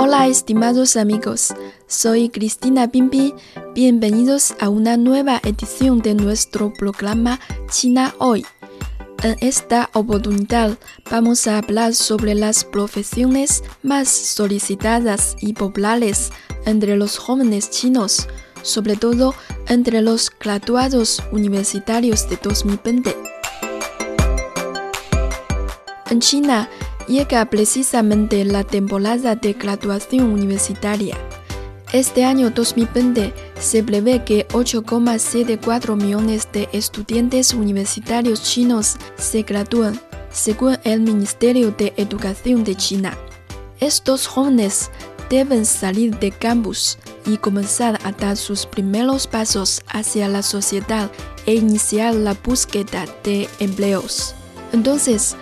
Hola estimados amigos, soy Cristina Bimbi, bienvenidos a una nueva edición de nuestro programa China Hoy. En esta oportunidad vamos a hablar sobre las profesiones más solicitadas y populares entre los jóvenes chinos, sobre todo entre los graduados universitarios de 2020. En China, llega precisamente la temporada de graduación universitaria. Este año 2020 se prevé que 8,74 millones de estudiantes universitarios chinos se gradúen, según el Ministerio de Educación de China. Estos jóvenes deben salir de campus y comenzar a dar sus primeros pasos hacia la sociedad e iniciar la búsqueda de empleos. Entonces,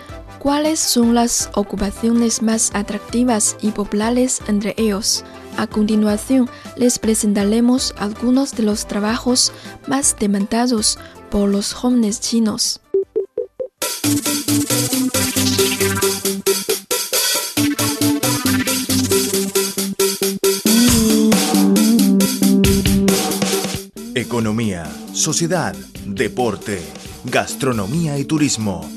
¿Cuáles son las ocupaciones más atractivas y populares entre ellos? A continuación, les presentaremos algunos de los trabajos más demandados por los jóvenes chinos. Economía, sociedad, deporte, gastronomía y turismo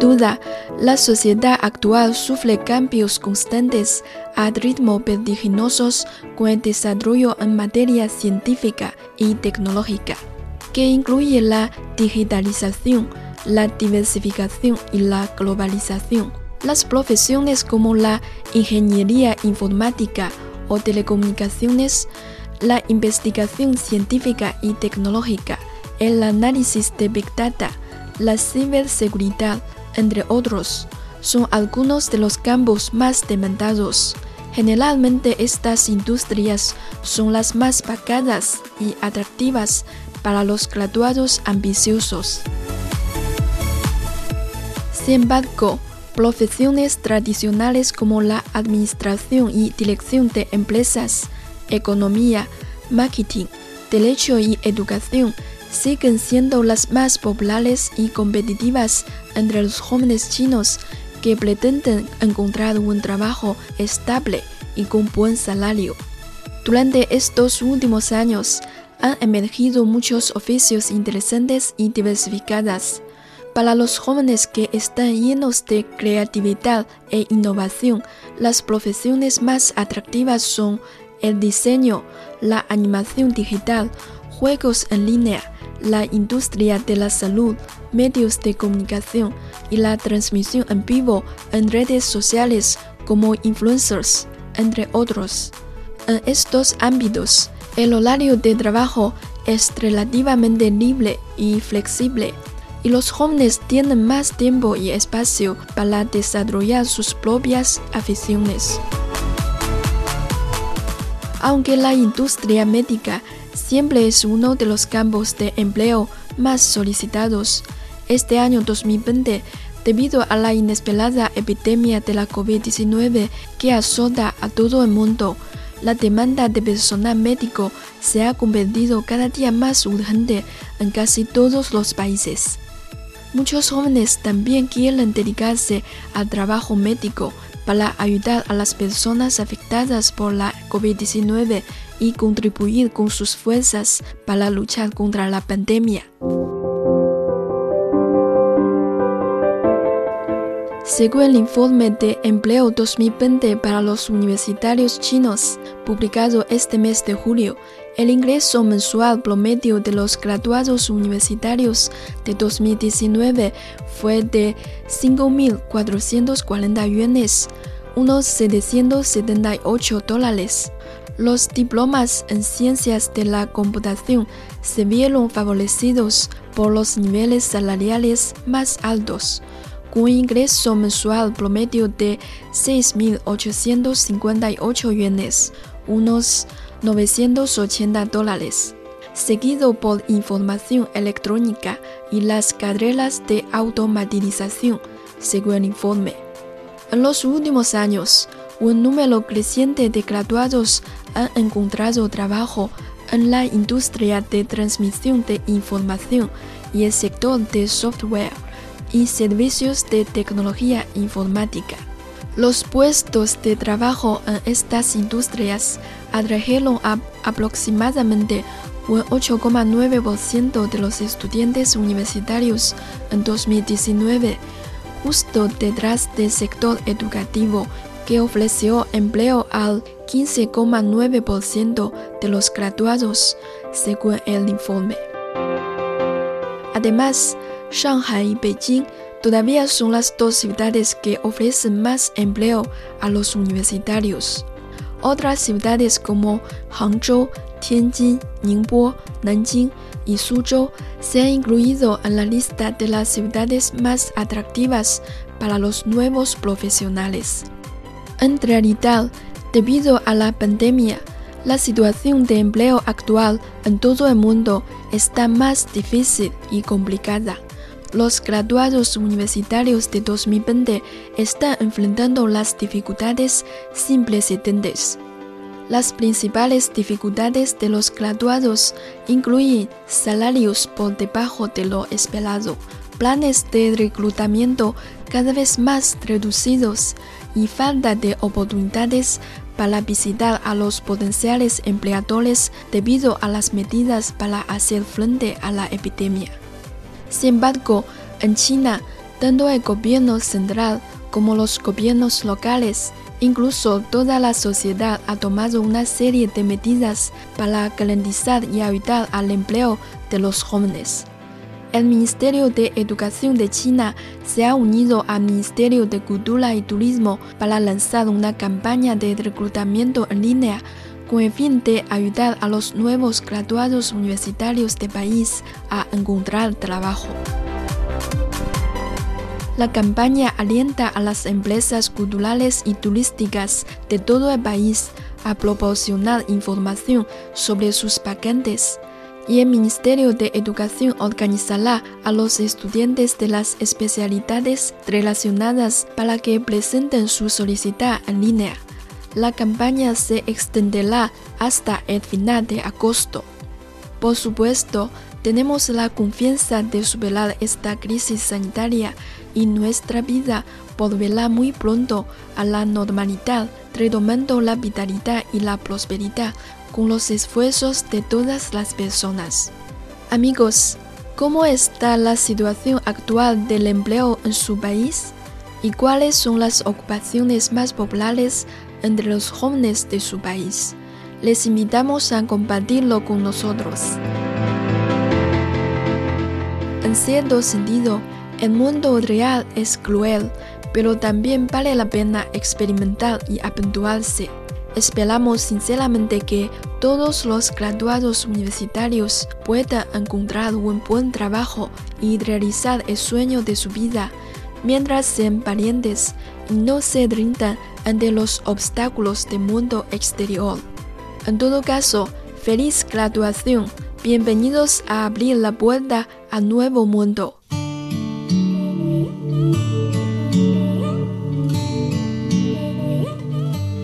Duda, la sociedad actual sufre cambios constantes a ritmo vertiginosos con el desarrollo en materia científica y tecnológica, que incluye la digitalización, la diversificación y la globalización. Las profesiones como la ingeniería informática o telecomunicaciones, la investigación científica y tecnológica, el análisis de Big Data, la ciberseguridad, entre otros, son algunos de los campos más demandados. Generalmente estas industrias son las más pagadas y atractivas para los graduados ambiciosos. Sin embargo, profesiones tradicionales como la administración y dirección de empresas, economía, marketing, derecho y educación siguen siendo las más populares y competitivas entre los jóvenes chinos que pretenden encontrar un trabajo estable y con buen salario. Durante estos últimos años han emergido muchos oficios interesantes y diversificados. Para los jóvenes que están llenos de creatividad e innovación, las profesiones más atractivas son el diseño, la animación digital, juegos en línea, la industria de la salud, medios de comunicación y la transmisión en vivo en redes sociales como influencers, entre otros. En estos ámbitos, el horario de trabajo es relativamente libre y flexible, y los jóvenes tienen más tiempo y espacio para desarrollar sus propias aficiones. Aunque la industria médica siempre es uno de los campos de empleo más solicitados. Este año 2020, debido a la inesperada epidemia de la COVID-19 que azota a todo el mundo, la demanda de personal médico se ha convertido cada día más urgente en casi todos los países. Muchos jóvenes también quieren dedicarse al trabajo médico para ayudar a las personas afectadas por la COVID-19 y contribuir con sus fuerzas para luchar contra la pandemia. Según el informe de empleo 2020 para los universitarios chinos, publicado este mes de julio, el ingreso mensual promedio de los graduados universitarios de 2019 fue de 5.440 yuanes, unos 778 dólares. Los diplomas en ciencias de la computación se vieron favorecidos por los niveles salariales más altos con un ingreso mensual promedio de 6.858 yuanes, unos 980 dólares, seguido por información electrónica y las carreras de automatización, según el informe. En los últimos años, un número creciente de graduados han encontrado trabajo en la industria de transmisión de información y el sector de software y servicios de tecnología informática. Los puestos de trabajo en estas industrias atrajeron a aproximadamente un 8,9% de los estudiantes universitarios en 2019, justo detrás del sector educativo que ofreció empleo al 15,9% de los graduados, según el informe. Además, Shanghai y Beijing todavía son las dos ciudades que ofrecen más empleo a los universitarios. Otras ciudades como Hangzhou, Tianjin, Ningbo, Nanjing y Suzhou se han incluido en la lista de las ciudades más atractivas para los nuevos profesionales. En realidad, debido a la pandemia, la situación de empleo actual en todo el mundo está más difícil y complicada los graduados universitarios de 2020 están enfrentando las dificultades simples y tendes. Las principales dificultades de los graduados incluyen salarios por debajo de lo esperado, planes de reclutamiento cada vez más reducidos y falta de oportunidades para visitar a los potenciales empleadores debido a las medidas para hacer frente a la epidemia. Sin embargo, en China, tanto el gobierno central como los gobiernos locales, incluso toda la sociedad ha tomado una serie de medidas para garantizar y ayudar al empleo de los jóvenes. El Ministerio de Educación de China se ha unido al Ministerio de Cultura y Turismo para lanzar una campaña de reclutamiento en línea con el fin de ayudar a los nuevos graduados universitarios del país a encontrar trabajo. La campaña alienta a las empresas culturales y turísticas de todo el país a proporcionar información sobre sus vacantes y el Ministerio de Educación organizará a los estudiantes de las especialidades relacionadas para que presenten su solicitud en línea la campaña se extenderá hasta el final de agosto. Por supuesto, tenemos la confianza de superar esta crisis sanitaria y nuestra vida volverá muy pronto a la normalidad, retomando la vitalidad y la prosperidad con los esfuerzos de todas las personas. Amigos, ¿cómo está la situación actual del empleo en su país? ¿Y cuáles son las ocupaciones más populares entre los jóvenes de su país. Les invitamos a compartirlo con nosotros. En cierto sentido, el mundo real es cruel, pero también vale la pena experimentar y aventurarse. Esperamos sinceramente que todos los graduados universitarios puedan encontrar un buen trabajo y realizar el sueño de su vida mientras sean parientes y no se rindan ante los obstáculos del mundo exterior. En todo caso, feliz graduación. Bienvenidos a abrir la puerta al nuevo mundo.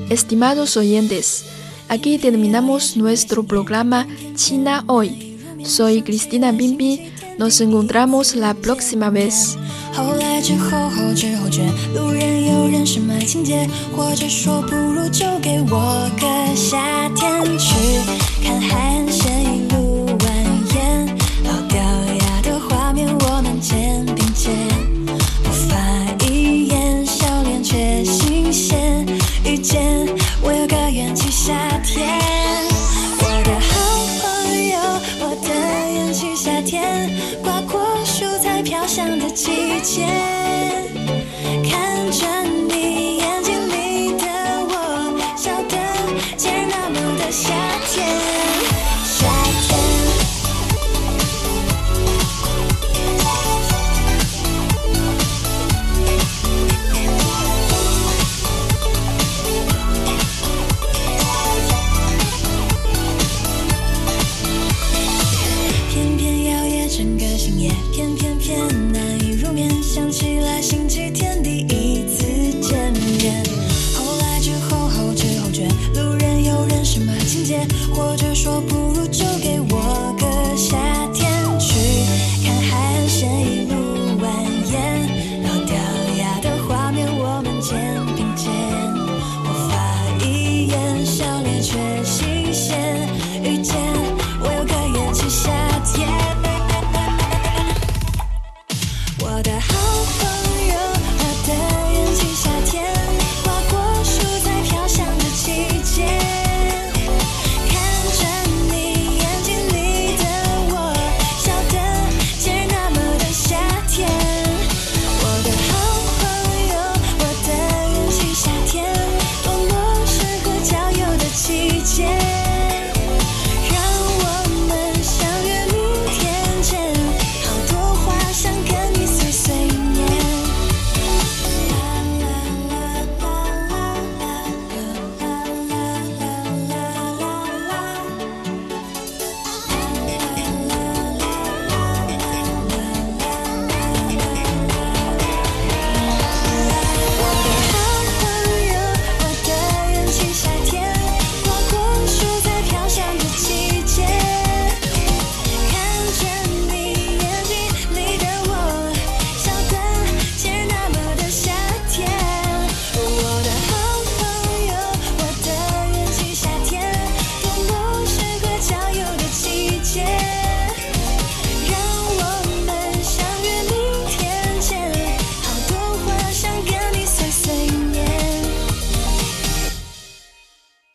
Estimados oyentes, Aquí terminamos nuestro programa China Hoy. Soy Cristina Bimbi. Nos encontramos la próxima vez. 后来之后后知后觉，路人有人是卖情节，或者说不如就给我个夏天去看海岸线一路蜿蜒，老掉牙的画面我们肩并肩，无法一眼笑脸却新鲜，遇见我有个元气夏天，前